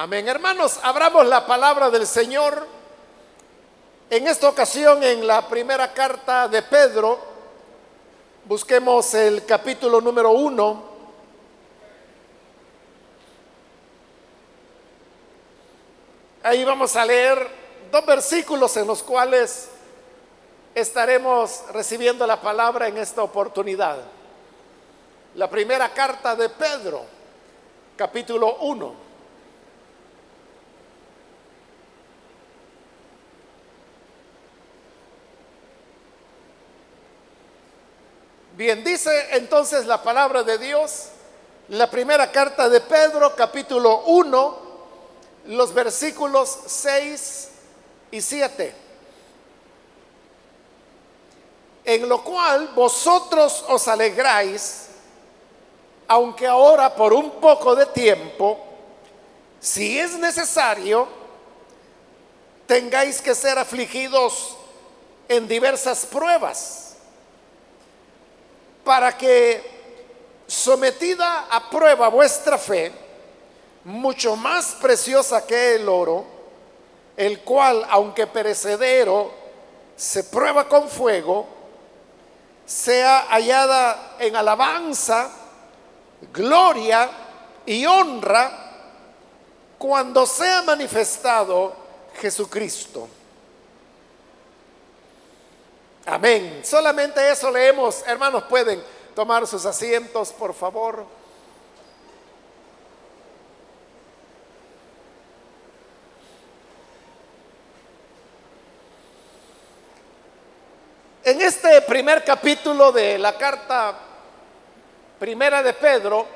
Amén. Hermanos, abramos la palabra del Señor. En esta ocasión, en la primera carta de Pedro, busquemos el capítulo número uno. Ahí vamos a leer dos versículos en los cuales estaremos recibiendo la palabra en esta oportunidad. La primera carta de Pedro, capítulo 1. Bien, dice entonces la palabra de Dios, la primera carta de Pedro, capítulo 1, los versículos 6 y 7. En lo cual vosotros os alegráis, aunque ahora por un poco de tiempo, si es necesario, tengáis que ser afligidos en diversas pruebas para que sometida a prueba vuestra fe, mucho más preciosa que el oro, el cual, aunque perecedero, se prueba con fuego, sea hallada en alabanza, gloria y honra cuando sea manifestado Jesucristo. Amén. Solamente eso leemos. Hermanos, pueden tomar sus asientos, por favor. En este primer capítulo de la carta primera de Pedro,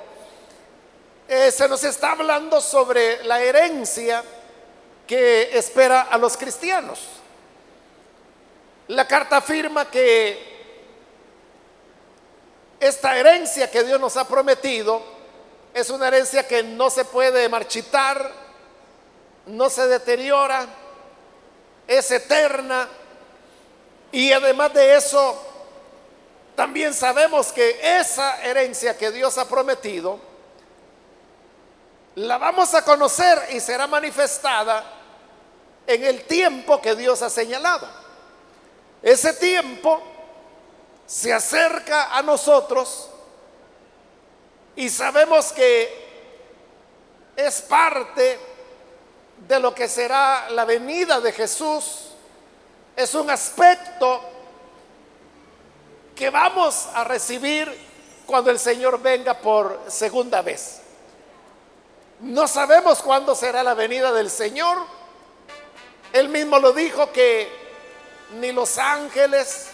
eh, se nos está hablando sobre la herencia que espera a los cristianos. La carta afirma que esta herencia que Dios nos ha prometido es una herencia que no se puede marchitar, no se deteriora, es eterna y además de eso, también sabemos que esa herencia que Dios ha prometido, la vamos a conocer y será manifestada en el tiempo que Dios ha señalado. Ese tiempo se acerca a nosotros y sabemos que es parte de lo que será la venida de Jesús. Es un aspecto que vamos a recibir cuando el Señor venga por segunda vez. No sabemos cuándo será la venida del Señor. Él mismo lo dijo que ni los ángeles,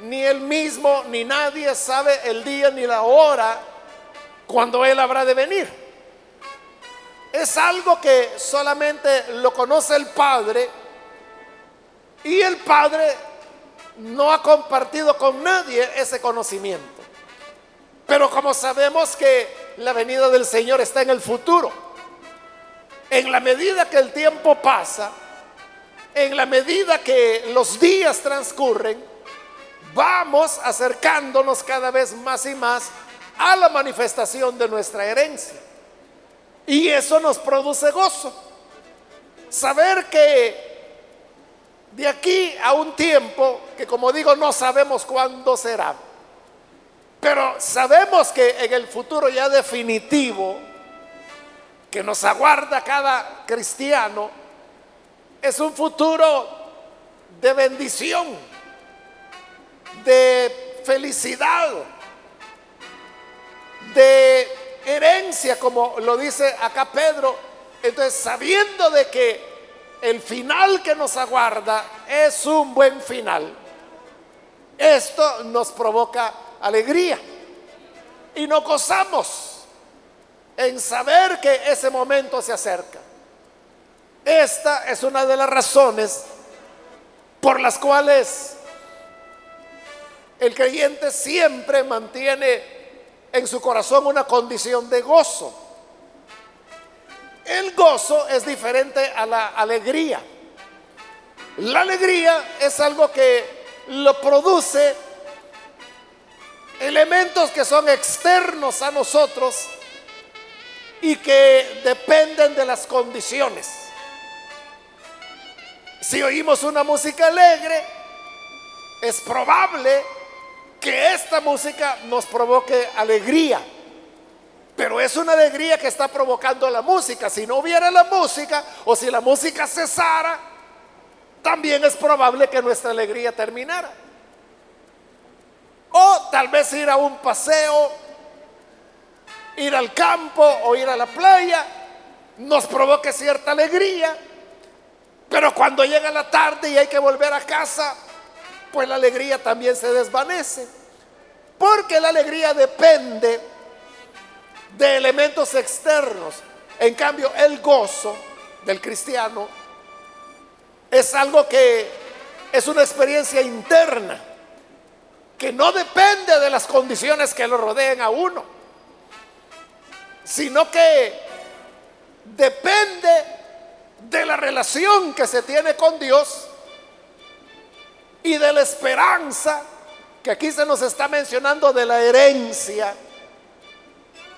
ni él mismo, ni nadie sabe el día ni la hora cuando él habrá de venir. Es algo que solamente lo conoce el Padre y el Padre no ha compartido con nadie ese conocimiento. Pero como sabemos que la venida del Señor está en el futuro, en la medida que el tiempo pasa, en la medida que los días transcurren, vamos acercándonos cada vez más y más a la manifestación de nuestra herencia. Y eso nos produce gozo. Saber que de aquí a un tiempo, que como digo, no sabemos cuándo será, pero sabemos que en el futuro ya definitivo, que nos aguarda cada cristiano, es un futuro de bendición, de felicidad, de herencia, como lo dice acá Pedro. Entonces, sabiendo de que el final que nos aguarda es un buen final, esto nos provoca alegría y nos gozamos en saber que ese momento se acerca. Esta es una de las razones por las cuales el creyente siempre mantiene en su corazón una condición de gozo. El gozo es diferente a la alegría. La alegría es algo que lo produce elementos que son externos a nosotros y que dependen de las condiciones. Si oímos una música alegre, es probable que esta música nos provoque alegría. Pero es una alegría que está provocando la música. Si no hubiera la música o si la música cesara, también es probable que nuestra alegría terminara. O tal vez ir a un paseo, ir al campo o ir a la playa, nos provoque cierta alegría. Pero cuando llega la tarde y hay que volver a casa, pues la alegría también se desvanece. Porque la alegría depende de elementos externos. En cambio, el gozo del cristiano es algo que es una experiencia interna, que no depende de las condiciones que lo rodeen a uno, sino que depende de la relación que se tiene con Dios y de la esperanza que aquí se nos está mencionando de la herencia,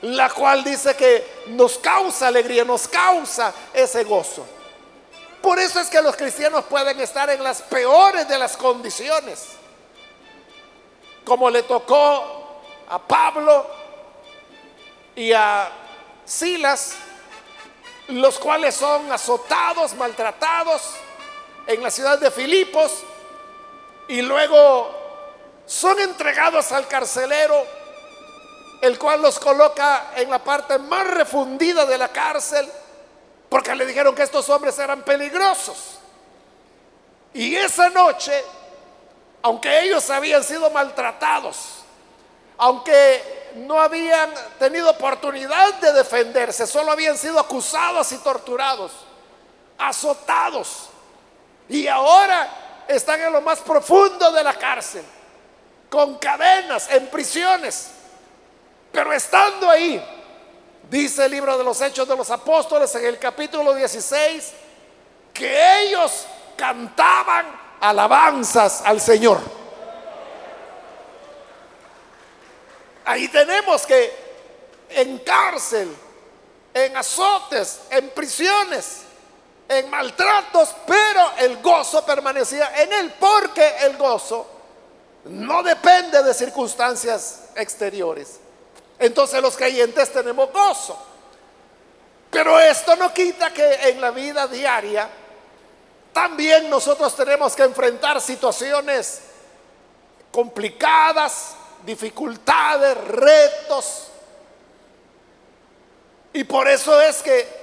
la cual dice que nos causa alegría, nos causa ese gozo. Por eso es que los cristianos pueden estar en las peores de las condiciones, como le tocó a Pablo y a Silas, los cuales son azotados, maltratados en la ciudad de Filipos y luego son entregados al carcelero, el cual los coloca en la parte más refundida de la cárcel, porque le dijeron que estos hombres eran peligrosos. Y esa noche, aunque ellos habían sido maltratados, aunque no habían tenido oportunidad de defenderse, solo habían sido acusados y torturados, azotados, y ahora están en lo más profundo de la cárcel con cadenas, en prisiones. Pero estando ahí, dice el libro de los Hechos de los Apóstoles en el capítulo 16, que ellos cantaban alabanzas al Señor. Ahí tenemos que en cárcel, en azotes, en prisiones, en maltratos, pero el gozo permanecía en él, porque el gozo no depende de circunstancias exteriores. Entonces los creyentes tenemos gozo. Pero esto no quita que en la vida diaria también nosotros tenemos que enfrentar situaciones complicadas, dificultades, retos. Y por eso es que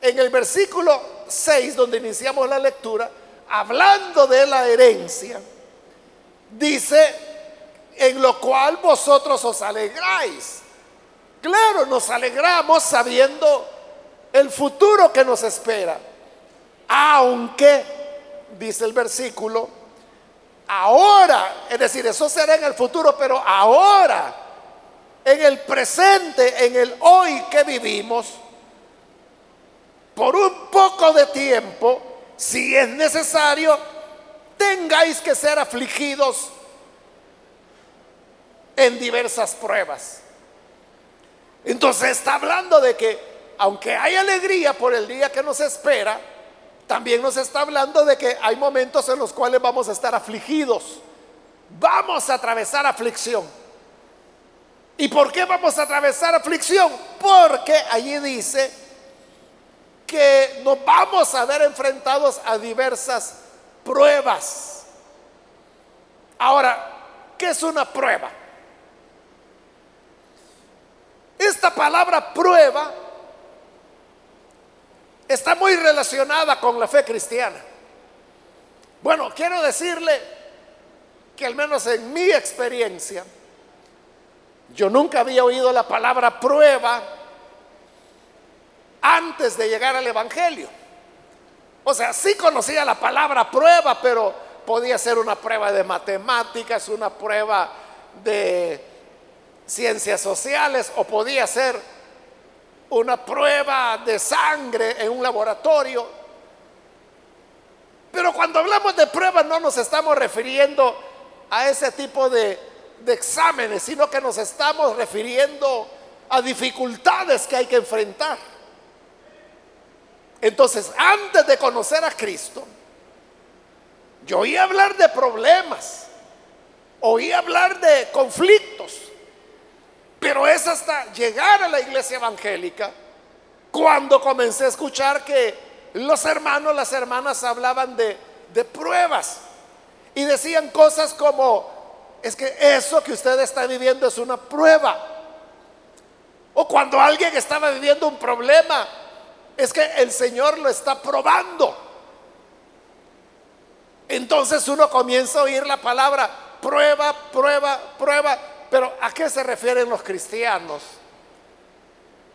en el versículo 6, donde iniciamos la lectura, hablando de la herencia, dice, en lo cual vosotros os alegráis. Claro, nos alegramos sabiendo el futuro que nos espera. Aunque, dice el versículo, ahora, es decir, eso será en el futuro, pero ahora, en el presente, en el hoy que vivimos, por un poco de tiempo, si es necesario, tengáis que ser afligidos en diversas pruebas. Entonces está hablando de que aunque hay alegría por el día que nos espera, también nos está hablando de que hay momentos en los cuales vamos a estar afligidos. Vamos a atravesar aflicción. ¿Y por qué vamos a atravesar aflicción? Porque allí dice que nos vamos a ver enfrentados a diversas pruebas. Ahora, ¿qué es una prueba? Esta palabra prueba está muy relacionada con la fe cristiana. Bueno, quiero decirle que al menos en mi experiencia, yo nunca había oído la palabra prueba antes de llegar al Evangelio. O sea, sí conocía la palabra prueba, pero podía ser una prueba de matemáticas, una prueba de ciencias sociales o podía ser una prueba de sangre en un laboratorio. Pero cuando hablamos de pruebas no nos estamos refiriendo a ese tipo de, de exámenes, sino que nos estamos refiriendo a dificultades que hay que enfrentar. Entonces, antes de conocer a Cristo, yo oí hablar de problemas, oí hablar de conflictos, pero es hasta llegar a la iglesia evangélica cuando comencé a escuchar que los hermanos, las hermanas hablaban de, de pruebas y decían cosas como, es que eso que usted está viviendo es una prueba. O cuando alguien estaba viviendo un problema, es que el Señor lo está probando. Entonces uno comienza a oír la palabra prueba, prueba, prueba. Pero ¿a qué se refieren los cristianos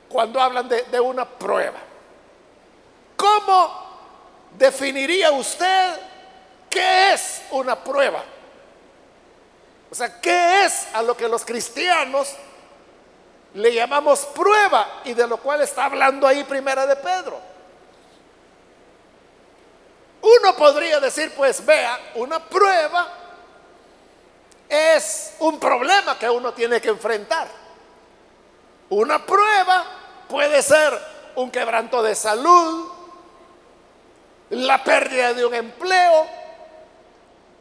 cuando hablan de, una prueba? ¿Cómo definiría usted qué es una prueba? O sea, ¿qué es a lo que los cristianos le llamamos prueba y de lo cual está hablando ahí primera de Pedro? Uno podría decir, pues vea, una prueba es un problema que uno tiene que enfrentar. Una prueba puede ser un quebranto de salud, la pérdida de un empleo,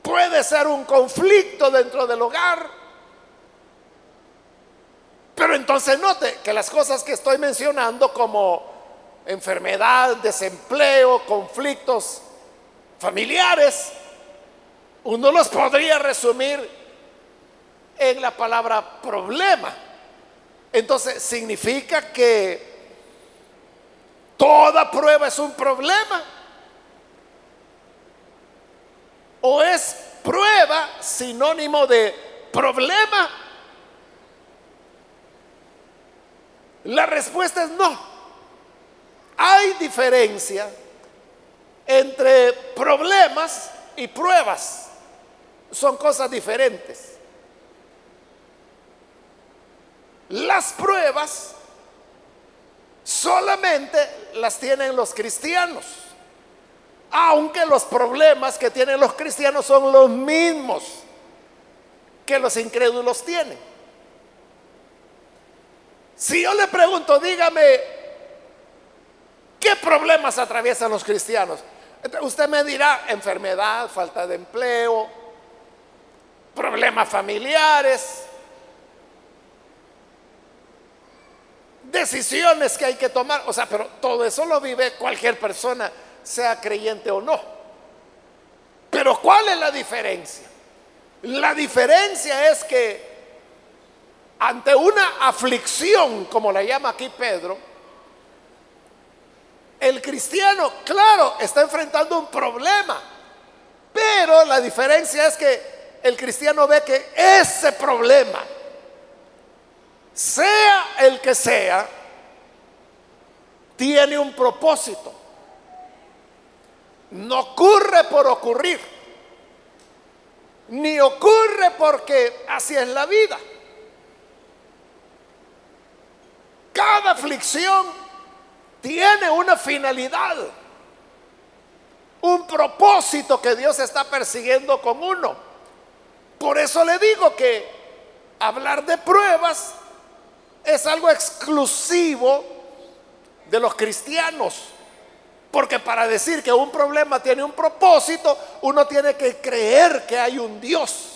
puede ser un conflicto dentro del hogar. Pero entonces note que las cosas que estoy mencionando como enfermedad, desempleo, conflictos familiares, uno los podría resumir en la palabra problema. Entonces, significa que toda prueba es un problema. ¿O es prueba sinónimo de problema? La respuesta es no. Hay diferencia entre problemas y pruebas. Son cosas diferentes. Las pruebas solamente las tienen los cristianos, aunque los problemas que tienen los cristianos son los mismos que los incrédulos tienen. Si yo le pregunto, dígame, ¿qué problemas atraviesan los cristianos? Usted me dirá enfermedad, falta de empleo, problemas familiares, decisiones que hay que tomar. O sea, pero todo eso lo vive cualquier persona, sea creyente o no. Pero ¿cuál es la diferencia? La diferencia es que ante una aflicción, como la llama aquí Pedro, el cristiano, claro, está enfrentando un problema, pero la diferencia es que el cristiano ve que ese problema, sea el que sea, tiene un propósito. No ocurre por ocurrir, ni ocurre porque así es la vida. Cada aflicción tiene una finalidad, un propósito que Dios está persiguiendo con uno. Por eso le digo que hablar de pruebas es algo exclusivo de los cristianos. Porque para decir que un problema tiene un propósito, uno tiene que creer que hay un Dios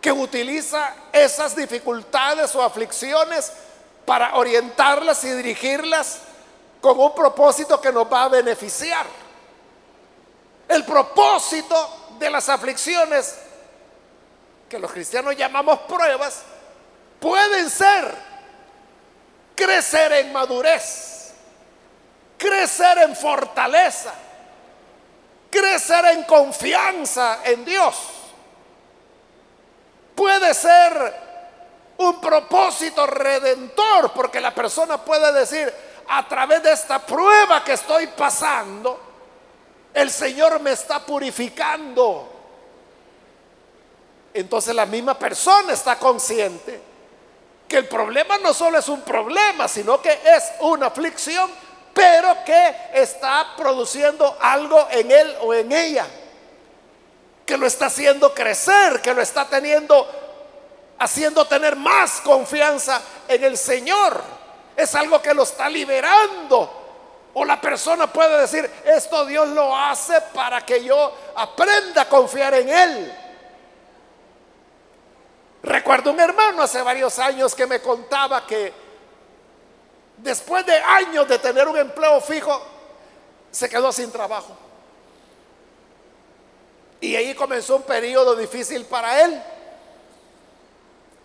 que utiliza esas dificultades o aflicciones para orientarlas y dirigirlas con un propósito que nos va a beneficiar. El propósito de las aflicciones, que los cristianos llamamos pruebas, pueden ser crecer en madurez, crecer en fortaleza, crecer en confianza en Dios. Puede ser un propósito redentor, porque la persona puede decir, a través de esta prueba que estoy pasando, el Señor me está purificando. Entonces la misma persona está consciente que el problema no solo es un problema, sino que es una aflicción, pero que está produciendo algo en él o en ella, que lo está haciendo crecer, que lo está teniendo haciendo tener más confianza en el Señor. Es algo que lo está liberando. O la persona puede decir, esto Dios lo hace para que yo aprenda a confiar en Él. Recuerdo un hermano hace varios años que me contaba que después de años de tener un empleo fijo, se quedó sin trabajo. Y ahí comenzó un periodo difícil para él.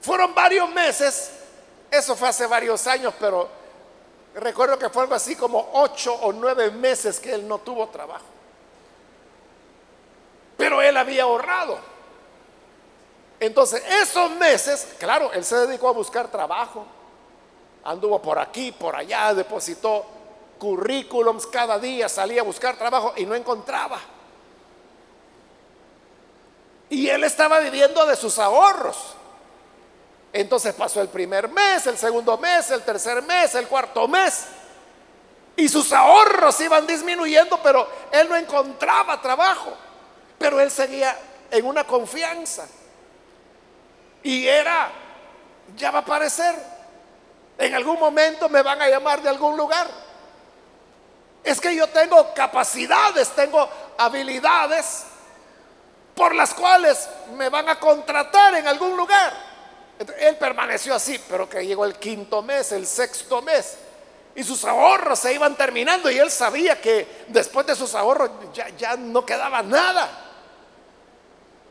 Fueron varios meses, eso fue hace varios años, pero recuerdo que fue algo así como ocho o nueve meses que él no tuvo trabajo. Pero él había ahorrado. Entonces, esos meses, claro, él se dedicó a buscar trabajo. Anduvo por aquí, por allá, depositó currículums cada día, salía a buscar trabajo y no encontraba. Y él estaba viviendo de sus ahorros. Entonces pasó el primer mes, el segundo mes, el tercer mes, el cuarto mes. Y sus ahorros iban disminuyendo, pero él no encontraba trabajo. Pero él seguía en una confianza. Y era, ya va a aparecer. En algún momento me van a llamar de algún lugar. Es que yo tengo capacidades, tengo habilidades por las cuales me van a contratar en algún lugar. Él permaneció así, pero que llegó el quinto mes, el sexto mes, y sus ahorros se iban terminando y él sabía que después de sus ahorros ya, ya no quedaba nada.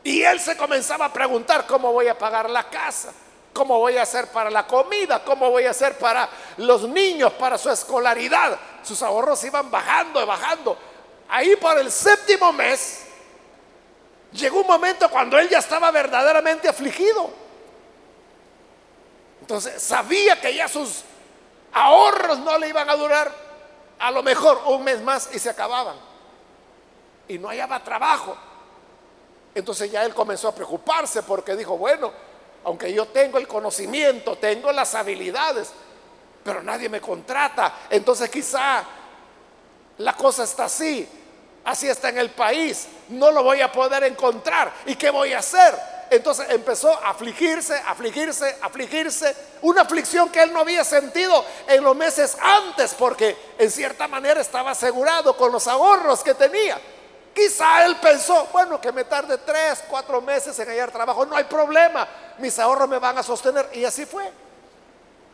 Y él se comenzaba a preguntar cómo voy a pagar la casa, cómo voy a hacer para la comida, cómo voy a hacer para los niños, para su escolaridad. Sus ahorros iban bajando y bajando. Ahí por el séptimo mes llegó un momento cuando él ya estaba verdaderamente afligido. Entonces sabía que ya sus ahorros no le iban a durar a lo mejor un mes más y se acababan. Y no hallaba trabajo. Entonces ya él comenzó a preocuparse porque dijo, bueno, aunque yo tengo el conocimiento, tengo las habilidades, pero nadie me contrata. Entonces quizá la cosa está así, así está en el país, no lo voy a poder encontrar. ¿Y qué voy a hacer? Entonces empezó a afligirse, afligirse, afligirse, una aflicción que él no había sentido en los meses antes, porque en cierta manera estaba asegurado con los ahorros que tenía. Quizá él pensó, bueno, que me tarde tres, cuatro meses en hallar trabajo, no hay problema, mis ahorros me van a sostener. Y así fue.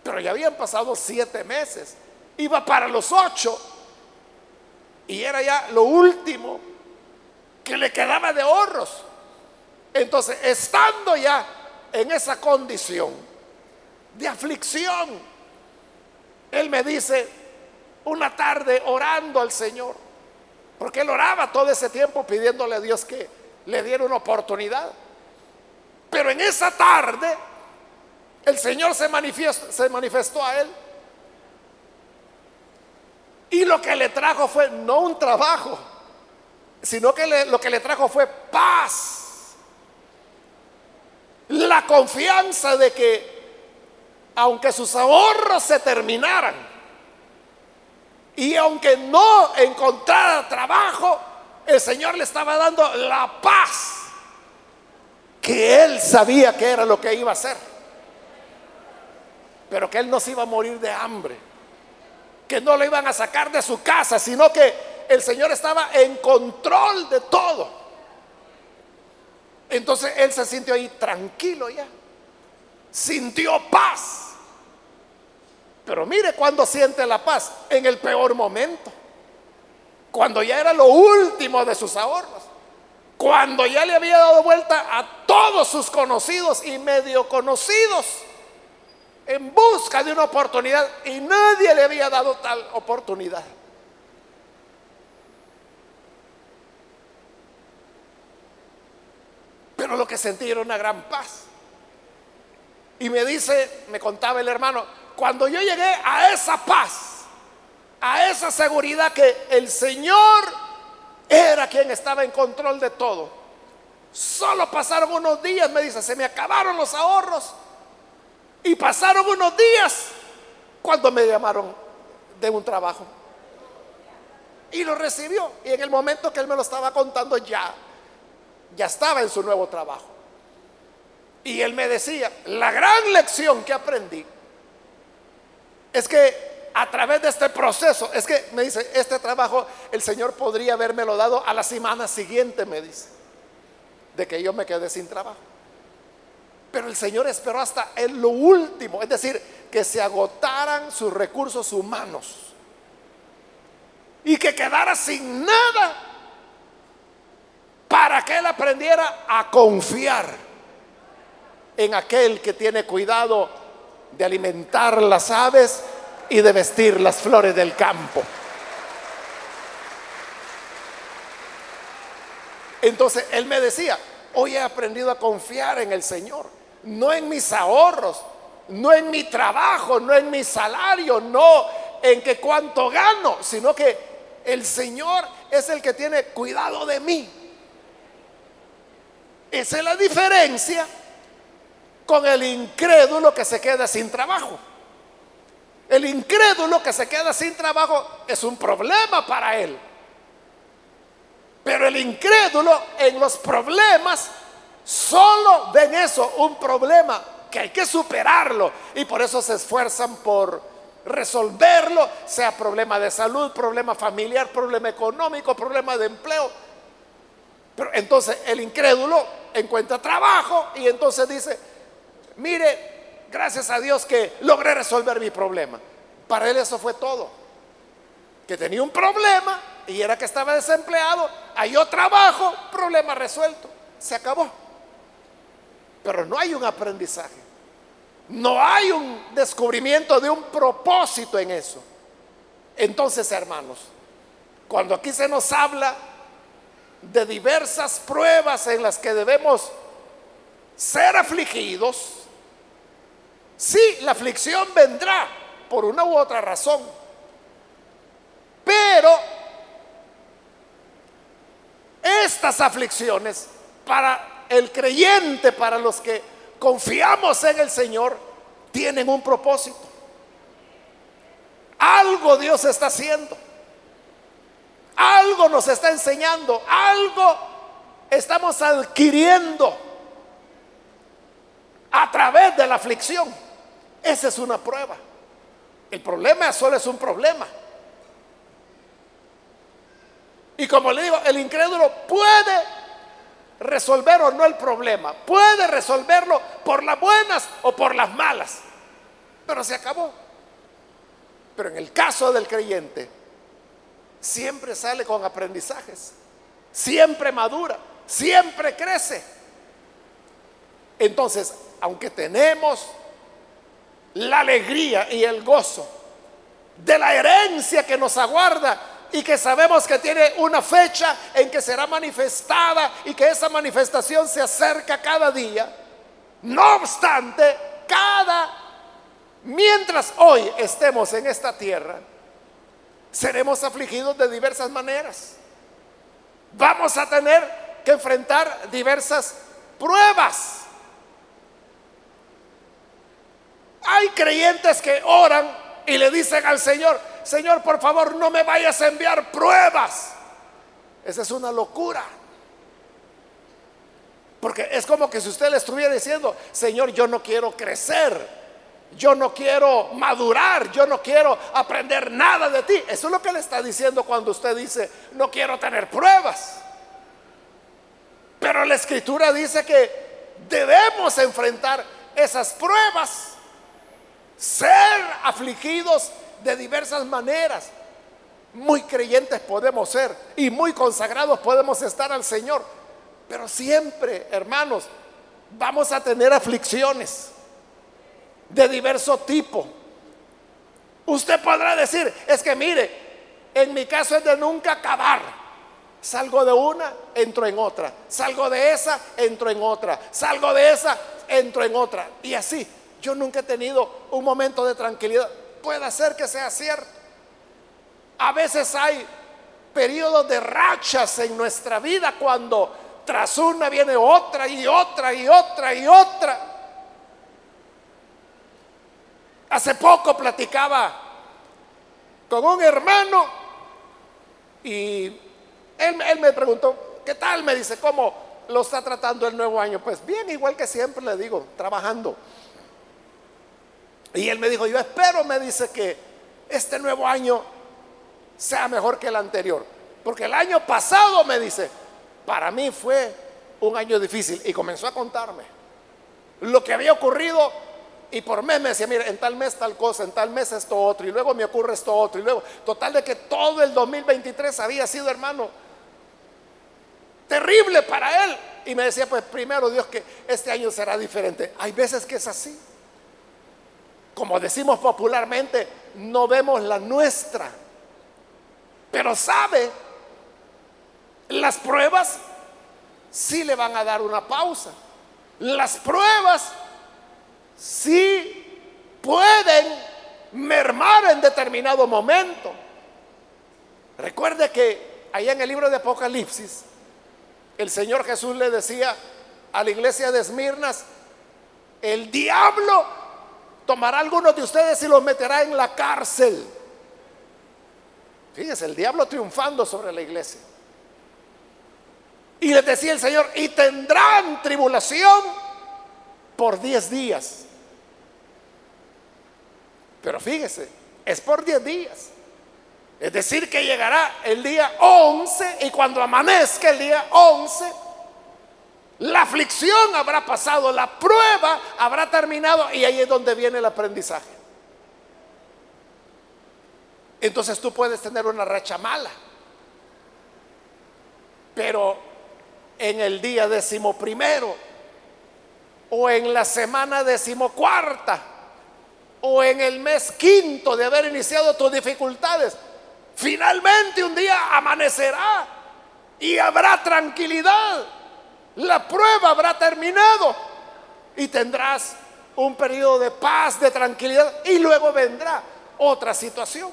Pero ya habían pasado siete meses, iba para los ocho, y era ya lo último que le quedaba de ahorros. Entonces, estando ya en esa condición de aflicción, él me dice, una tarde orando al Señor, porque él oraba todo ese tiempo pidiéndole a Dios que le diera una oportunidad. Pero en esa tarde el Señor se se manifestó a él. Y lo que le trajo fue no un trabajo, sino que lo que le trajo fue paz. La confianza de que aunque sus ahorros se terminaran, y aunque no encontrara trabajo, el Señor le estaba dando la paz que él sabía que era lo que iba a hacer. Pero que él no se iba a morir de hambre, que no lo iban a sacar de su casa, sino que el Señor estaba en control de todo. Entonces él se sintió ahí tranquilo ya, sintió paz. Pero mire cuando siente la paz, en el peor momento, cuando ya era lo último de sus ahorros, cuando ya le había dado vuelta a todos sus conocidos y medio conocidos en busca de una oportunidad y nadie le había dado tal oportunidad. Pero lo que sentí era una gran paz. Y me dice, me contaba el hermano, cuando yo llegué a esa paz, a esa seguridad que el Señor era quien estaba en control de todo, solo pasaron unos días, me dice, se me acabaron los ahorros y pasaron unos días cuando me llamaron de un trabajo. Y lo recibió. Y en el momento que él me lo estaba contando ya, ya estaba en su nuevo trabajo. Y él me decía, la gran lección que aprendí es que a través de este proceso, es que me dice, este trabajo el Señor podría lo dado a la semana siguiente, me dice, de que yo me quedé sin trabajo. Pero el Señor esperó hasta en lo último, es decir, que se agotaran sus recursos humanos y que quedara sin nada para que él aprendiera a confiar en aquel que tiene cuidado de alimentar las aves y de vestir las flores del campo. Entonces él me decía, hoy he aprendido a confiar en el Señor, no en mis ahorros, no en mi trabajo, no en mi salario, no en que cuánto gano, sino que el Señor es el que tiene cuidado de mí. Esa es la diferencia con el incrédulo que se queda sin trabajo. El incrédulo que se queda sin trabajo es un problema para él. Pero el incrédulo en los problemas solo ven eso, un problema que hay que superarlo. Y por eso se esfuerzan por resolverlo, sea problema de salud, problema familiar, problema económico, problema de empleo. Pero entonces el incrédulo encuentra trabajo y entonces dice, mire, gracias a Dios que logré resolver mi problema. Para él eso fue todo. Que tenía un problema y era que estaba desempleado, halló trabajo, problema resuelto, se acabó. Pero no hay un aprendizaje. No hay un descubrimiento de un propósito en eso. Entonces, hermanos, cuando aquí se nos habla de diversas pruebas en las que debemos ser afligidos, sí, la aflicción vendrá por una u otra razón, pero estas aflicciones para el creyente, para los que confiamos en el Señor, tienen un propósito. Algo Dios está haciendo. Algo nos está enseñando. Algo estamos adquiriendo a través de la aflicción. Esa es una prueba. El problema solo es un problema. Y como le digo, el incrédulo puede resolver o no el problema. Puede resolverlo por las buenas o por las malas. Pero se acabó. Pero en el caso del creyente, siempre sale con aprendizajes. Siempre madura. Siempre crece. Entonces, aunque tenemos la alegría y el gozo de la herencia que nos aguarda y que sabemos que tiene una fecha en que será manifestada y que esa manifestación se acerca cada día. No obstante, cada, mientras hoy estemos en esta tierra, seremos afligidos de diversas maneras. Vamos a tener que enfrentar diversas pruebas. Hay creyentes que oran y le dicen al Señor, Señor, por favor, no me vayas a enviar pruebas. Esa es una locura. Porque es como que si usted le estuviera diciendo, Señor, yo no quiero crecer, yo no quiero madurar, yo no quiero aprender nada de ti. Eso es lo que le está diciendo cuando usted dice, no quiero tener pruebas. Pero la escritura dice que debemos enfrentar esas pruebas, ser afligidos de diversas maneras. Muy creyentes podemos ser y muy consagrados podemos estar al Señor. Pero siempre, hermanos, vamos a tener aflicciones de diverso tipo. Usted podrá decir, es que mire, en mi caso es de nunca acabar. Salgo de una, entro en otra. Salgo de esa, entro en otra. Salgo de esa, entro en otra. Y así, yo nunca he tenido un momento de tranquilidad puede ser que sea cierto. A veces hay periodos de rachas en nuestra vida cuando tras una viene otra y otra y otra y otra. Hace poco platicaba con un hermano y él, me preguntó, ¿qué tal? Me dice, ¿cómo, lo está tratando el nuevo año? Pues bien, igual que siempre le digo, trabajando. Y él me dijo, yo espero, me dice que este nuevo año sea mejor que el anterior. Porque el año pasado, me dice, para mí fue un año difícil. Y comenzó a contarme lo que había ocurrido. Y por mes me decía, mira, en tal mes tal cosa, en tal mes esto otro, y luego me ocurre esto otro, y luego, total de que todo el 2023 había sido, hermano, terrible para él. Y me decía, pues primero Dios que este año será diferente. Hay veces que es así. Como decimos popularmente, no vemos la nuestra. Pero sabe, las pruebas sí le van a dar una pausa. Las pruebas sí pueden mermar en determinado momento. Recuerde que allá en el libro de Apocalipsis, el Señor Jesús le decía a la iglesia de Esmirnas, el diablo tomará a algunos de ustedes y los meterá en la cárcel. Fíjense, el diablo triunfando sobre la iglesia. Y les decía el Señor, y tendrán tribulación por 10 días. Pero fíjese, es por 10 días. Es decir, que llegará el día 11 y cuando amanezca el día 11, la aflicción habrá pasado, la prueba habrá terminado y ahí es donde viene el aprendizaje. Entonces tú puedes tener una racha mala, pero en el día decimoprimero o en la semana decimocuarta o en el mes quinto de haber iniciado tus dificultades, Finalmente un día amanecerá y habrá tranquilidad. La prueba habrá terminado y tendrás un periodo de paz, de tranquilidad y luego vendrá otra situación.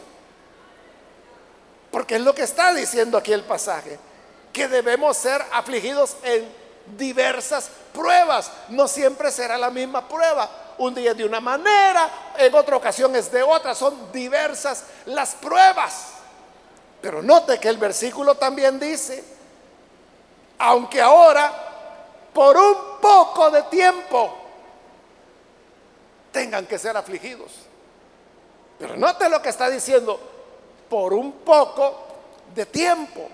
Porque es lo que está diciendo aquí el pasaje, que debemos ser afligidos en diversas pruebas. No siempre será la misma prueba. Un día de una manera, en otra ocasión es de otra. Son diversas las pruebas. Pero note que el versículo también dice, aunque ahora, por un poco de tiempo, tengan que ser afligidos. Pero note lo que está diciendo, por un poco de tiempo.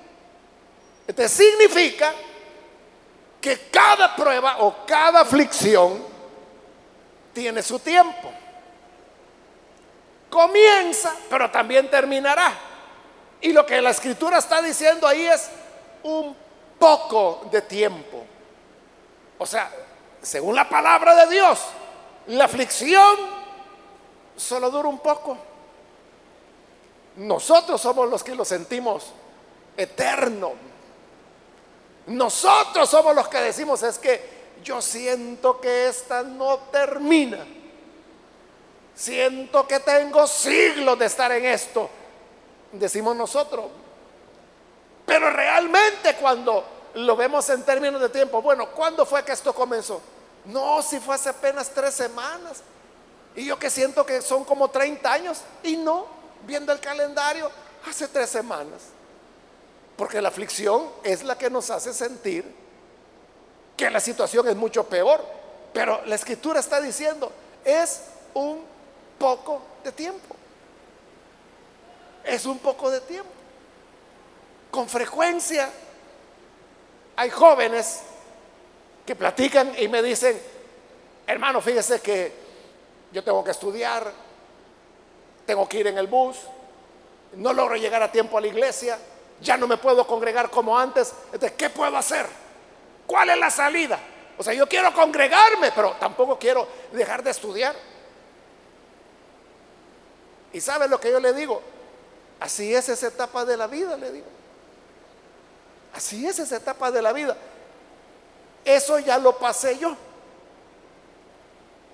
Esto significa que cada prueba o cada aflicción tiene su tiempo. Comienza, pero también terminará. Y lo que la escritura está diciendo ahí es un poco de tiempo. O sea, según la palabra de Dios, la aflicción solo dura un poco. Nosotros somos los que lo sentimos eterno. Nosotros somos los que decimos es que yo siento que esta no termina. Siento que tengo siglos de estar en esto decimos nosotros. Pero realmente cuando lo vemos en términos de tiempo, bueno, ¿cuándo fue que esto comenzó? No, si fue hace apenas tres semanas. Y yo que siento que son como 30 años. Y no, viendo el calendario, hace tres semanas. Porque la aflicción es la que nos hace sentir que la situación es mucho peor. Pero la escritura está diciendo, es un poco de tiempo es un poco de tiempo. Con frecuencia hay jóvenes que platican y me dicen, hermano, fíjese que yo tengo que estudiar, tengo que ir en el bus, no logro llegar a tiempo a la iglesia, ya no me puedo congregar como antes, entonces, ¿qué puedo hacer? ¿Cuál es la salida? O sea, yo quiero congregarme, pero tampoco quiero dejar de estudiar. ¿Y sabe lo que yo le digo? Así es esa etapa de la vida, le digo. Así es esa etapa de la vida. Eso ya lo pasé yo.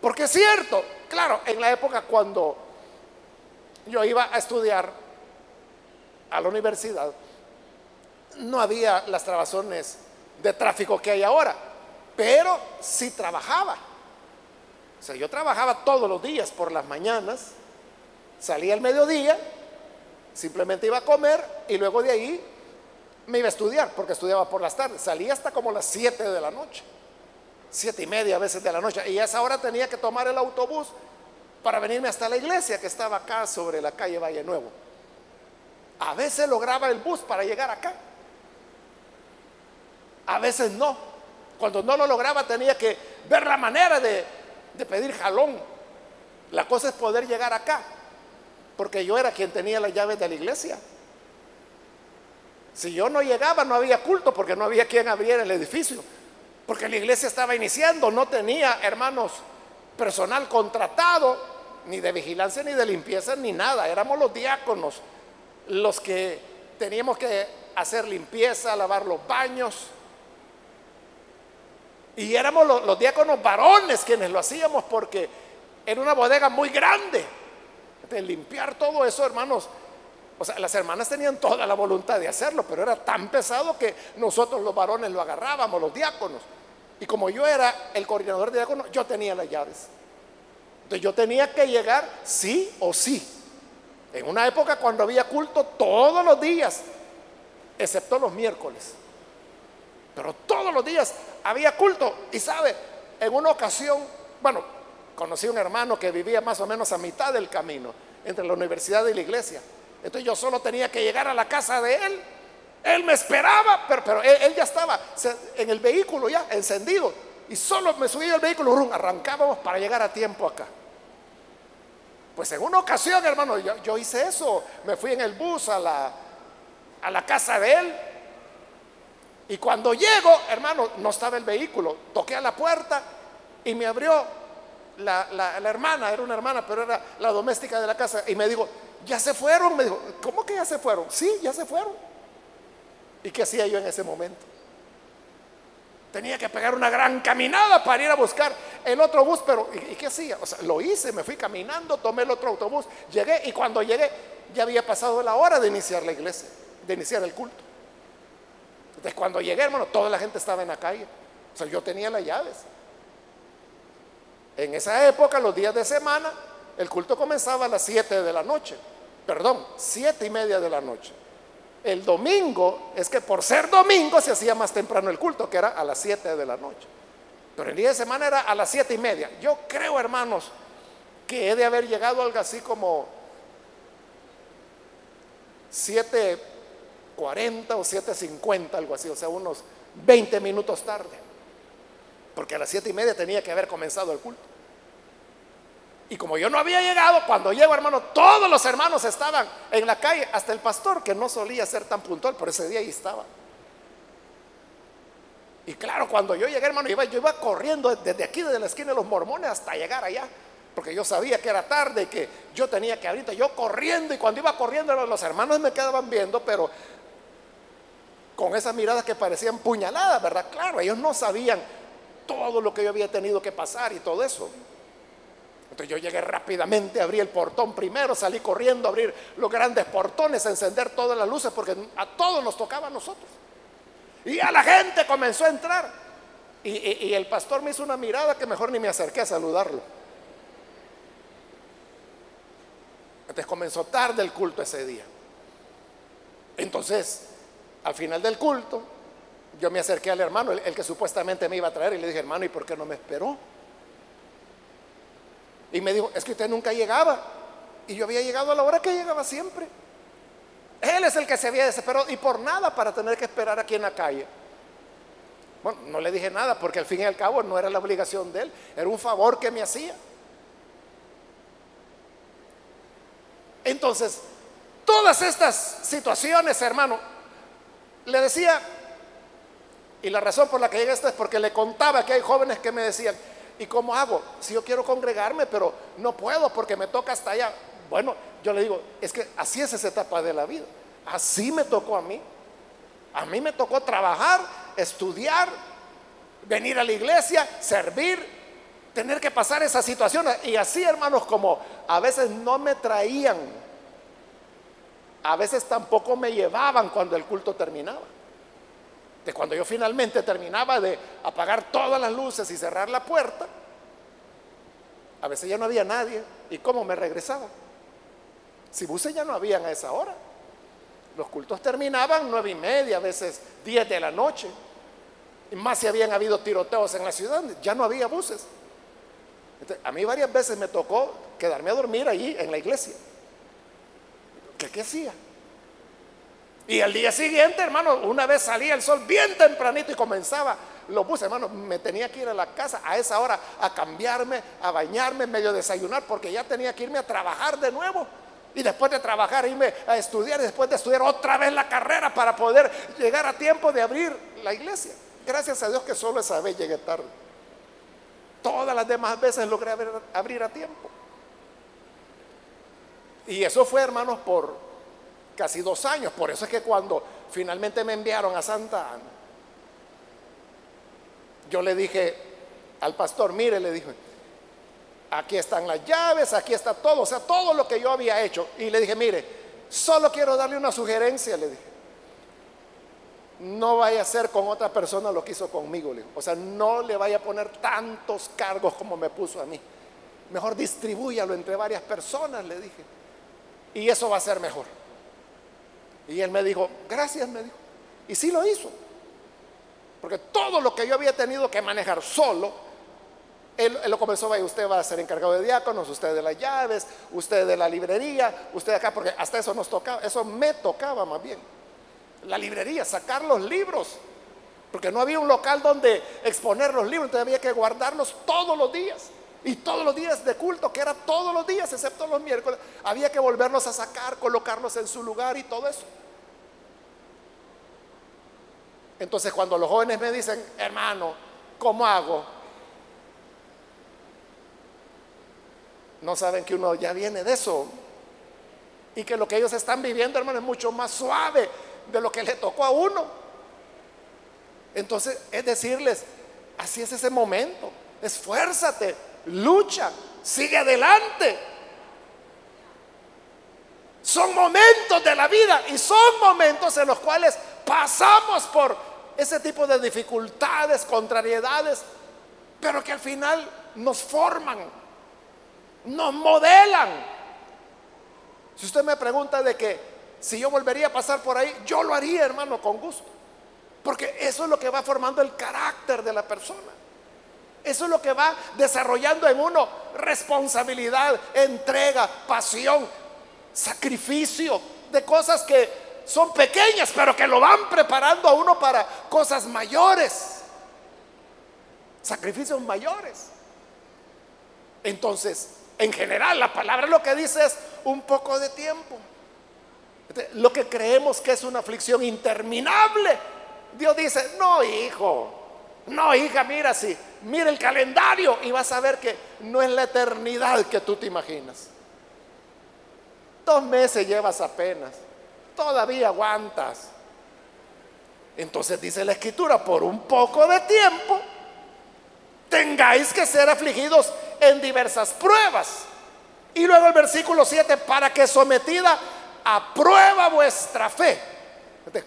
Porque es cierto, claro, en la época cuando yo iba a estudiar a la universidad, no había las trabazones de tráfico que hay ahora, pero sí trabajaba. O sea, yo trabajaba todos los días por las mañanas, salía al mediodía Simplemente iba a comer y luego de ahí me iba a estudiar, porque estudiaba por las tardes. Salía hasta como las 7 de la noche, siete y media a veces de la noche. Y a esa hora tenía que tomar el autobús para venirme hasta la iglesia que estaba acá sobre la calle Valle Nuevo. A veces lograba el bus para llegar acá. A veces no. Cuando no lo lograba tenía que ver la manera de, de pedir jalón. La cosa es poder llegar acá. Porque yo era quien tenía las llaves de la iglesia. Si yo no llegaba, no había culto porque no había quien abriera el edificio. Porque la iglesia estaba iniciando, no tenía, hermanos, personal contratado, ni de vigilancia, ni de limpieza, ni nada. Éramos los diáconos los que teníamos que hacer limpieza, lavar los baños. Y éramos los, diáconos varones quienes lo hacíamos porque era una bodega muy grande. De limpiar todo eso, hermanos, o sea, las hermanas tenían toda la voluntad de hacerlo, pero era tan pesado que nosotros los varones lo agarrábamos, los diáconos. Y como yo era el coordinador de diáconos, yo tenía las llaves. Entonces yo tenía que llegar sí o sí. En una época cuando había culto todos los días, excepto los miércoles. Pero todos los días había culto. Y sabe, en una ocasión, bueno, conocí a un hermano que vivía más o menos a mitad del camino entre la universidad y la iglesia. Entonces yo solo tenía que llegar a la casa de él. Él me esperaba, pero, él, ya estaba en el vehículo ya encendido. Y solo me subí al vehículo, arrancábamos para llegar a tiempo acá. Pues en una ocasión, hermano, yo, hice eso. Me fui en el bus a la, a la casa de él. Y cuando llego, hermano, no estaba el vehículo. Toqué a la puerta y me abrió la, la, hermana, era una hermana, pero era la doméstica de la casa. Y me dijo, ya se fueron. Me dijo, ¿cómo que ya se fueron? Sí, ya se fueron. ¿Y qué hacía yo en ese momento? Tenía que pegar una gran caminada para ir a buscar el otro bus, pero ¿y, qué hacía? O sea, lo hice, me fui caminando, tomé el otro autobús, llegué y cuando llegué ya había pasado la hora de iniciar la iglesia, de iniciar el culto. Entonces cuando llegué, hermano, toda la gente estaba en la calle. O sea, yo tenía las llaves. En esa época, los días de semana, el culto comenzaba a las 7 de la noche perdón, siete y media de la noche. El domingo es que por ser domingo se hacía más temprano el culto, que era a las 7 de la noche. Pero el día de semana era a las siete y media. Yo creo, hermanos, que he de haber llegado algo así como 7.40 o 7.50, algo así, o sea, unos 20 minutos tarde. Porque a las siete y media tenía que haber comenzado el culto. Y como yo no había llegado, cuando llego, hermano, todos los hermanos estaban en la calle, hasta el pastor, que no solía ser tan puntual, por ese día ahí estaba. Y claro, cuando yo llegué, hermano, yo iba corriendo desde aquí, desde la esquina de los mormones, hasta llegar allá. Porque yo sabía que era tarde y que yo tenía que abrir. Yo corriendo, y cuando iba corriendo, los hermanos me quedaban viendo, pero con esas miradas que parecían puñaladas, ¿verdad? Claro, ellos no sabían todo lo que yo había tenido que pasar y todo eso. Entonces yo llegué rápidamente, abrí el portón primero, salí corriendo a abrir los grandes portones, a encender todas las luces, porque a todos nos tocaba a nosotros. Y a la gente comenzó a entrar. Y, el pastor me hizo una mirada que mejor ni me acerqué a saludarlo. Entonces comenzó tarde el culto ese día. Entonces, al final del culto, yo me acerqué al hermano, el que supuestamente me iba a traer, y le dije, hermano, ¿y por qué no me esperó? Y me dijo, es que usted nunca llegaba. Y yo había llegado a la hora que llegaba siempre. Él es el que se había desesperado y por nada para tener que esperar aquí en la calle. Bueno, no le dije nada porque al fin y al cabo no era la obligación de él, era un favor que me hacía. Entonces, todas estas situaciones, hermano, le decía, y la razón por la que llegué a esto es porque le contaba que hay jóvenes que me decían, ¿Y cómo hago? Si yo quiero congregarme, pero no puedo porque me toca hasta allá. Bueno, yo le digo, es que así es esa etapa de la vida. Así me tocó a mí. A mí me tocó trabajar, estudiar, venir a la iglesia, servir, tener que pasar esa situación. Y así, hermanos, como a veces no me traían, a veces tampoco me llevaban cuando el culto terminaba. De cuando yo finalmente terminaba de apagar todas las luces y cerrar la puerta, a veces ya no había nadie. ¿Y cómo me regresaba? Si buses ya no habían a esa hora. Los cultos terminaban nueve y media, a veces diez de la noche. Y más si habían habido tiroteos en la ciudad, ya no había buses. a mí varias veces me tocó quedarme a dormir allí en la iglesia. ¿Qué, qué hacía? Y al día siguiente, hermano, una vez salía el sol bien tempranito y comenzaba los buses, hermano, me tenía que ir a la casa a esa hora a cambiarme, a bañarme, medio desayunar, porque ya tenía que irme a trabajar de nuevo. Y después de trabajar, irme a estudiar y después de estudiar otra vez la carrera para poder llegar a tiempo de abrir la iglesia. Gracias a Dios que solo esa vez llegué tarde. Todas las demás veces logré abrir, a tiempo. Y eso fue, hermanos, por casi dos años. Por eso es que cuando finalmente me enviaron a Santa Ana, yo le dije al pastor, mire, le dije, aquí están las llaves, aquí está todo, o sea, todo lo que yo había hecho. Y le dije, mire, solo quiero darle una sugerencia, le dije. No vaya a ser con otra persona lo que hizo conmigo. O sea, no le vaya a poner tantos cargos como me puso a mí. Mejor distribúyalo entre varias personas, le dije. Y eso va a ser mejor. Y él me dijo, gracias, me dijo. Y sí lo hizo. Porque todo lo que yo había tenido que manejar solo, él, lo comenzó, vaya, usted va a ser encargado de diáconos, usted de las llaves, usted de la librería, usted acá, porque hasta eso nos tocaba, eso me tocaba más bien. La librería, sacar los libros, porque no había un local donde exponer los libros, entonces había que guardarlos todos los días. Y todos los días de culto, que era todos los días, excepto los miércoles, había que volverlos a sacar, colocarlos en su lugar y todo eso. Entonces cuando los jóvenes me dicen, hermano, ¿cómo hago? no saben que uno ya viene de eso. Y que lo que ellos están viviendo, hermano, es mucho más suave de lo que le tocó a uno. Entonces, es decirles, así es ese momento. Esfuérzate, lucha, sigue adelante. Son momentos de la vida y son momentos en los cuales pasamos por ese tipo de dificultades, contrariedades, pero que al final nos forman nos modelan. Si usted me pregunta de que si yo volvería a pasar por ahí, yo lo haría, hermano, con gusto. Porque eso es lo que va formando el carácter de la persona. Eso es lo que va desarrollando en uno responsabilidad, entrega, pasión, sacrificio, de cosas que son pequeñas, pero que lo van preparando a uno para cosas mayores, sacrificios mayores. Entonces, en general, la palabra lo que dice es un poco de tiempo. Lo que creemos que es una aflicción interminable. Dios dice, no hijo, no hija, mira si, mira el calendario y vas a ver que no es la eternidad que tú te imaginas. Dos meses llevas apenas, todavía aguantas. Entonces dice la escritura, por un poco de tiempo, tengáis que ser afligidos en diversas pruebas. Y luego el versículo 7, para que sometida a prueba vuestra fe.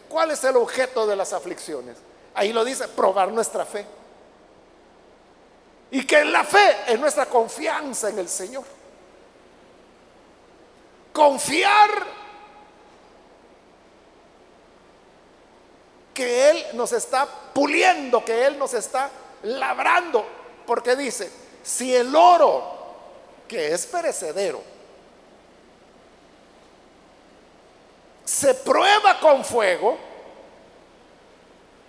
¿Cuál es el objeto de las aflicciones? Ahí lo dice, probar nuestra fe. Y que la fe es nuestra confianza en el Señor. Confiar que Él nos está puliendo, que Él nos está labrando. Porque dice, si el oro, que es perecedero, se prueba con fuego,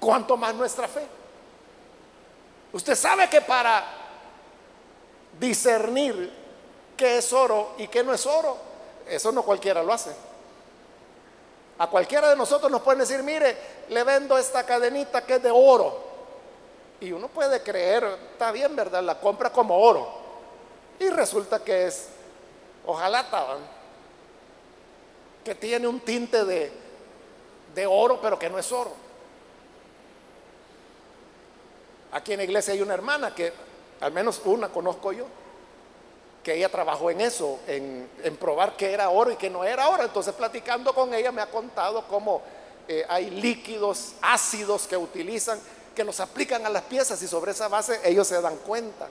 cuanto más nuestra fe. Usted sabe que para discernir qué es oro y qué no es oro, eso no cualquiera lo hace. A cualquiera de nosotros nos pueden decir, mire, le vendo esta cadenita que es de oro. Y uno puede creer, está bien, ¿verdad? La compra como oro. Y resulta que es ojalá estaban que tiene un tinte de, de oro, pero que no es oro. Aquí en la iglesia hay una hermana que, al menos una conozco yo, que ella trabajó en eso, en, probar que era oro y que no era oro. Entonces platicando con ella me ha contado cómo eh, hay líquidos ácidos que utilizan que los aplican a las piezas y sobre esa base ellos se dan cuenta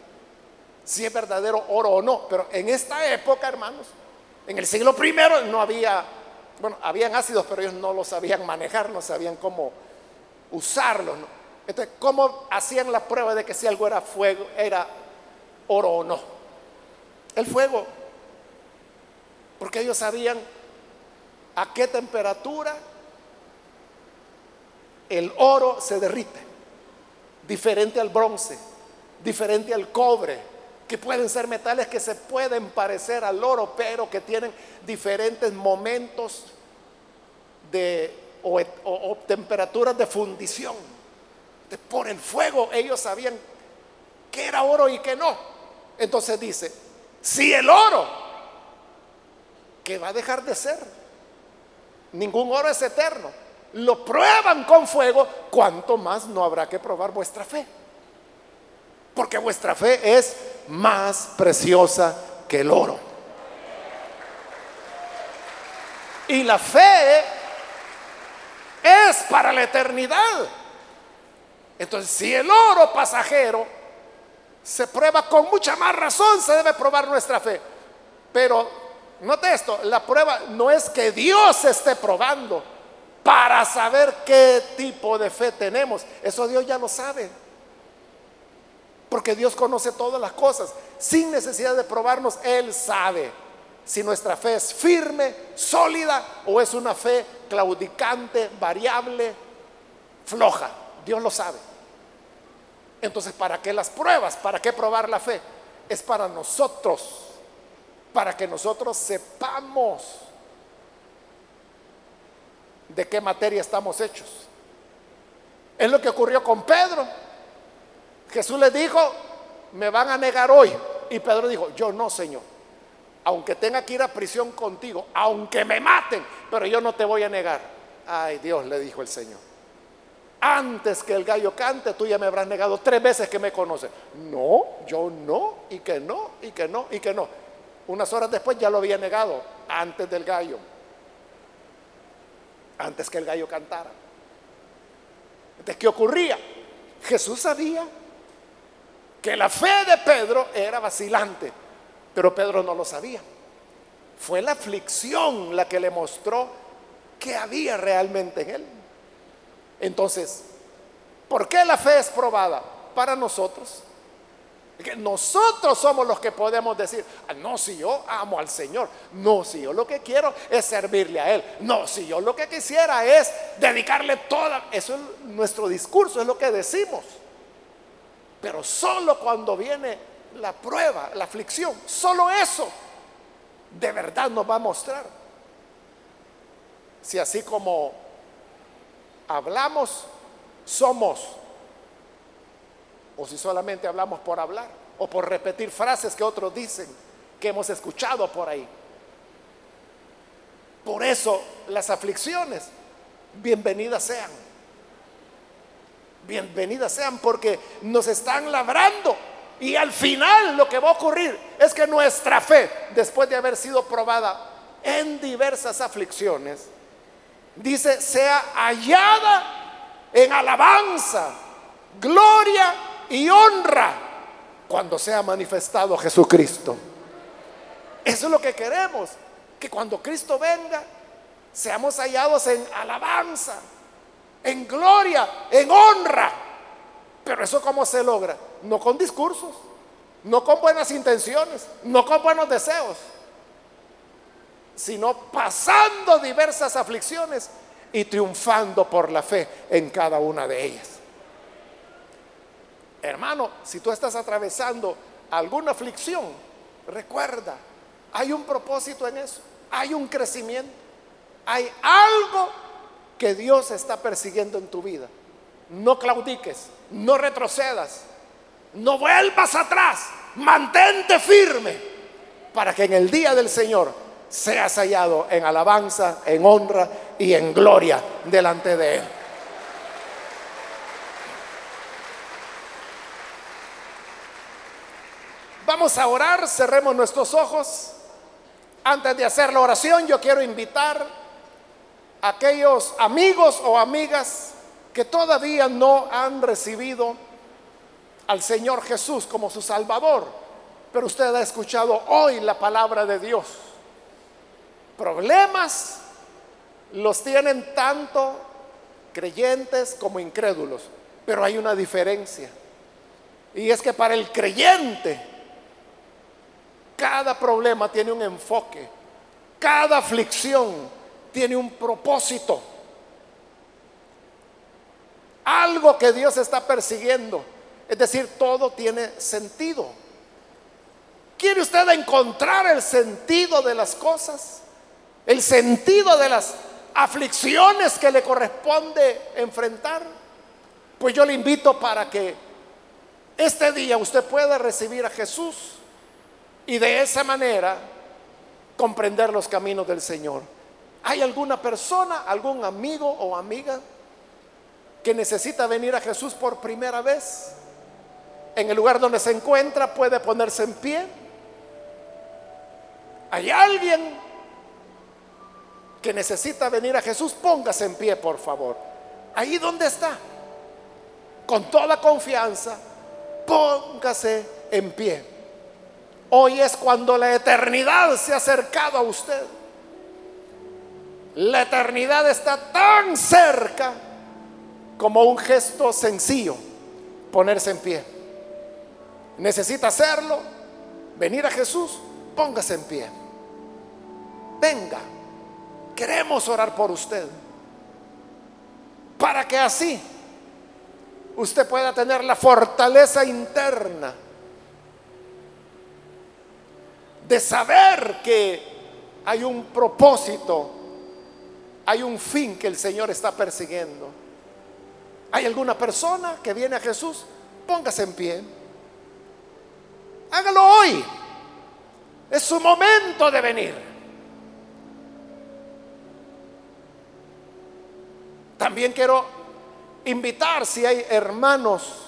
si es verdadero oro o no. Pero en esta época, hermanos, en el siglo primero no había bueno, habían ácidos, pero ellos no lo sabían manejar, no sabían cómo usarlos. Entonces, ¿cómo hacían la prueba de que si algo era fuego, era oro o no? El fuego. Porque ellos sabían a qué temperatura el oro se derrite, diferente al bronce, diferente al cobre, que pueden ser metales que se pueden parecer al oro, pero que tienen diferentes momentos de, o, temperaturas de fundición. Por el fuego ellos sabían que era oro y que no. Entonces dice, si el oro, que va a dejar de ser, ningún oro es eterno, lo prueban con fuego, cuanto más no habrá que probar vuestra fe. Porque vuestra fe es más preciosa que el oro. Y la fe es para la eternidad. Entonces, si el oro pasajero se prueba con mucha más razón, se debe probar nuestra fe. Pero, note esto, la prueba no es que Dios esté probando para saber qué tipo de fe tenemos. Eso Dios ya lo sabe. Porque Dios conoce todas las cosas. Sin necesidad de probarnos, Él sabe si nuestra fe es firme, sólida o es una fe claudicante, variable, floja. Dios lo sabe. Entonces, ¿para qué las pruebas? ¿Para qué probar la fe? Es para nosotros, para que nosotros sepamos de qué materia estamos hechos. Es lo que ocurrió con Pedro. Jesús le dijo, me van a negar hoy. Y Pedro dijo, yo no, Señor. Aunque tenga que ir a prisión contigo, aunque me maten, pero yo no te voy a negar. Ay, Dios, le dijo el Señor. Antes que el gallo cante, tú ya me habrás negado tres veces que me conoces. No, yo no, y que no, y que no, y que no. Unas horas después ya lo había negado, antes del gallo. Antes que el gallo cantara. Entonces, ¿qué ocurría? Jesús sabía que la fe de Pedro era vacilante, pero Pedro no lo sabía. Fue la aflicción la que le mostró que había realmente en él. Entonces, ¿por qué la fe es probada? Para nosotros. Que nosotros somos los que podemos decir, ah, no, si yo amo al Señor, no, si yo lo que quiero es servirle a Él, no, si yo lo que quisiera es dedicarle toda, eso es nuestro discurso, es lo que decimos. Pero solo cuando viene la prueba, la aflicción, solo eso de verdad nos va a mostrar. Si así como hablamos, somos, o si solamente hablamos por hablar, o por repetir frases que otros dicen, que hemos escuchado por ahí. Por eso las aflicciones, bienvenidas sean bienvenidas sean porque nos están labrando. Y al final lo que va a ocurrir es que nuestra fe, después de haber sido probada en diversas aflicciones, dice, sea hallada en alabanza, gloria y honra cuando sea manifestado Jesucristo. Eso es lo que queremos, que cuando Cristo venga, seamos hallados en alabanza, en gloria, en honra. Pero eso cómo se logra? No con discursos, no con buenas intenciones, no con buenos deseos, sino pasando diversas aflicciones y triunfando por la fe en cada una de ellas. Hermano, si tú estás atravesando alguna aflicción, recuerda, hay un propósito en eso, hay un crecimiento, hay algo que Dios está persiguiendo en tu vida. No claudiques, no retrocedas, no vuelvas atrás, mantente firme para que en el día del Señor seas hallado en alabanza, en honra y en gloria delante de Él. Vamos a orar, cerremos nuestros ojos. Antes de hacer la oración, yo quiero invitar aquellos amigos o amigas que todavía no han recibido al Señor Jesús como su Salvador, pero usted ha escuchado hoy la palabra de Dios. Problemas los tienen tanto creyentes como incrédulos, pero hay una diferencia. Y es que para el creyente, cada problema tiene un enfoque, cada aflicción tiene un propósito, algo que Dios está persiguiendo. Es decir, todo tiene sentido. ¿Quiere usted encontrar el sentido de las cosas? El sentido de las aflicciones que le corresponde enfrentar. Pues yo le invito para que este día usted pueda recibir a Jesús y de esa manera comprender los caminos del Señor. ¿Hay alguna persona, algún amigo o amiga que necesita venir a Jesús por primera vez? En el lugar donde se encuentra puede ponerse en pie. ¿Hay alguien que necesita venir a Jesús? Póngase en pie, por favor. Ahí donde está. Con toda confianza, póngase en pie. Hoy es cuando la eternidad se ha acercado a usted. La eternidad está tan cerca como un gesto sencillo, ponerse en pie. Necesita hacerlo, venir a Jesús, póngase en pie. Venga, queremos orar por usted. Para que así usted pueda tener la fortaleza interna de saber que hay un propósito, hay un fin que el Señor está persiguiendo. ¿Hay alguna persona que viene a Jesús? Póngase en pie. Hágalo hoy. Es su momento de venir. También quiero invitar si hay hermanos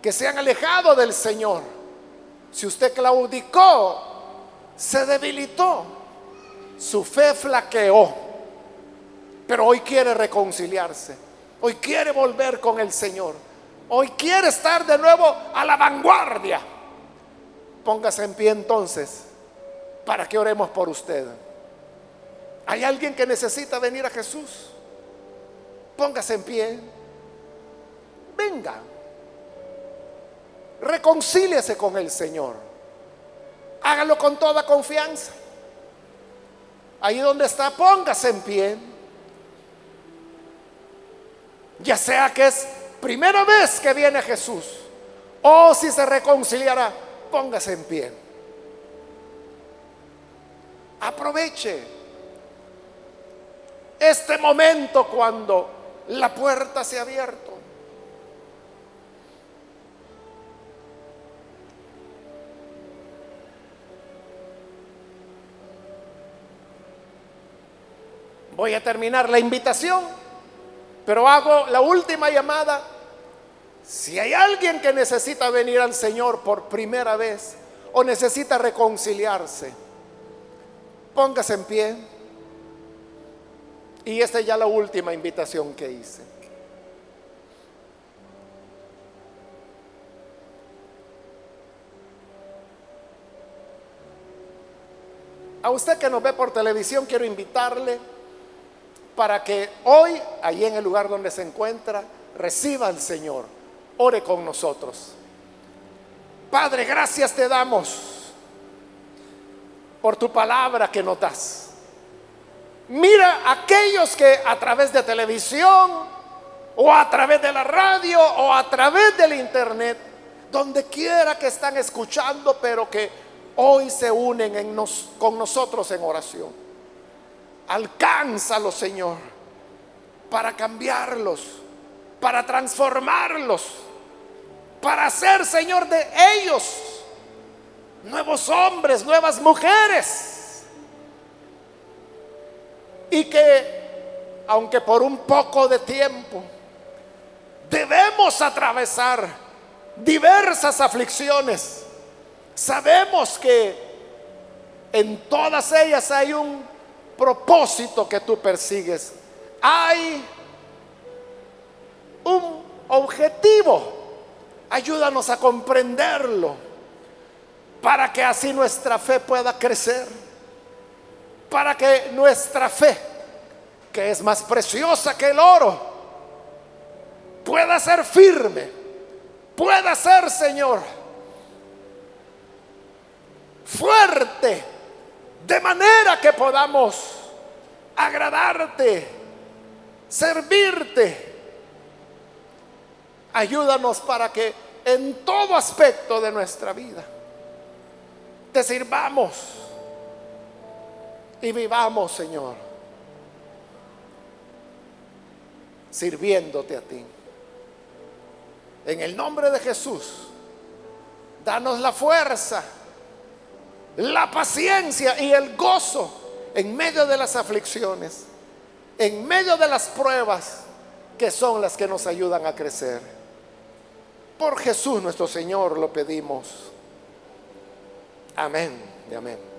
que se han alejado del Señor. Si usted claudicó, se debilitó, su fe flaqueó, pero hoy quiere reconciliarse, hoy quiere volver con el Señor, hoy quiere estar de nuevo a la vanguardia. Póngase en pie entonces para que oremos por usted. ¿Hay alguien que necesita venir a Jesús? Póngase en pie. Venga. Reconcíliese con el Señor. Hágalo con toda confianza. Ahí donde está, póngase en pie. Ya sea que es primera vez que viene Jesús o si se reconciliará, póngase en pie. Aproveche este momento cuando la puerta se ha abierto. Voy a terminar la invitación, pero hago la última llamada. Si hay alguien que necesita venir al Señor por primera vez o necesita reconciliarse, póngase en pie. Y esta es ya la última invitación que hice. A usted que nos ve por televisión, quiero invitarle para que hoy, allí en el lugar donde se encuentra, reciba al Señor. Ore con nosotros. Padre, gracias te damos por tu palabra que nos das. Mira aquellos que a través de televisión o a través de la radio o a través del internet, donde quiera que están escuchando, pero que hoy se unen con nosotros en oración. Alcánzalo, Señor, para cambiarlos, para transformarlos, para hacer, Señor, de ellos nuevos hombres, nuevas mujeres y que, aunque por un poco de tiempo, debemos atravesar diversas aflicciones, sabemos que en todas ellas hay un propósito que tú persigues. Hay un objetivo. Ayúdanos a comprenderlo para que así nuestra fe pueda crecer para que nuestra fe que es más preciosa que el oro, pueda ser firme, pueda ser, Señor, fuerte, de manera que podamos agradarte, servirte. Ayúdanos para que en todo aspecto de nuestra vida te sirvamos y vivamos, Señor, sirviéndote a ti. En el nombre de Jesús, danos la fuerza, la paciencia y el gozo en medio de las aflicciones, en medio de las pruebas que son las que nos ayudan a crecer. Por Jesús nuestro Señor lo pedimos. Amén y amén.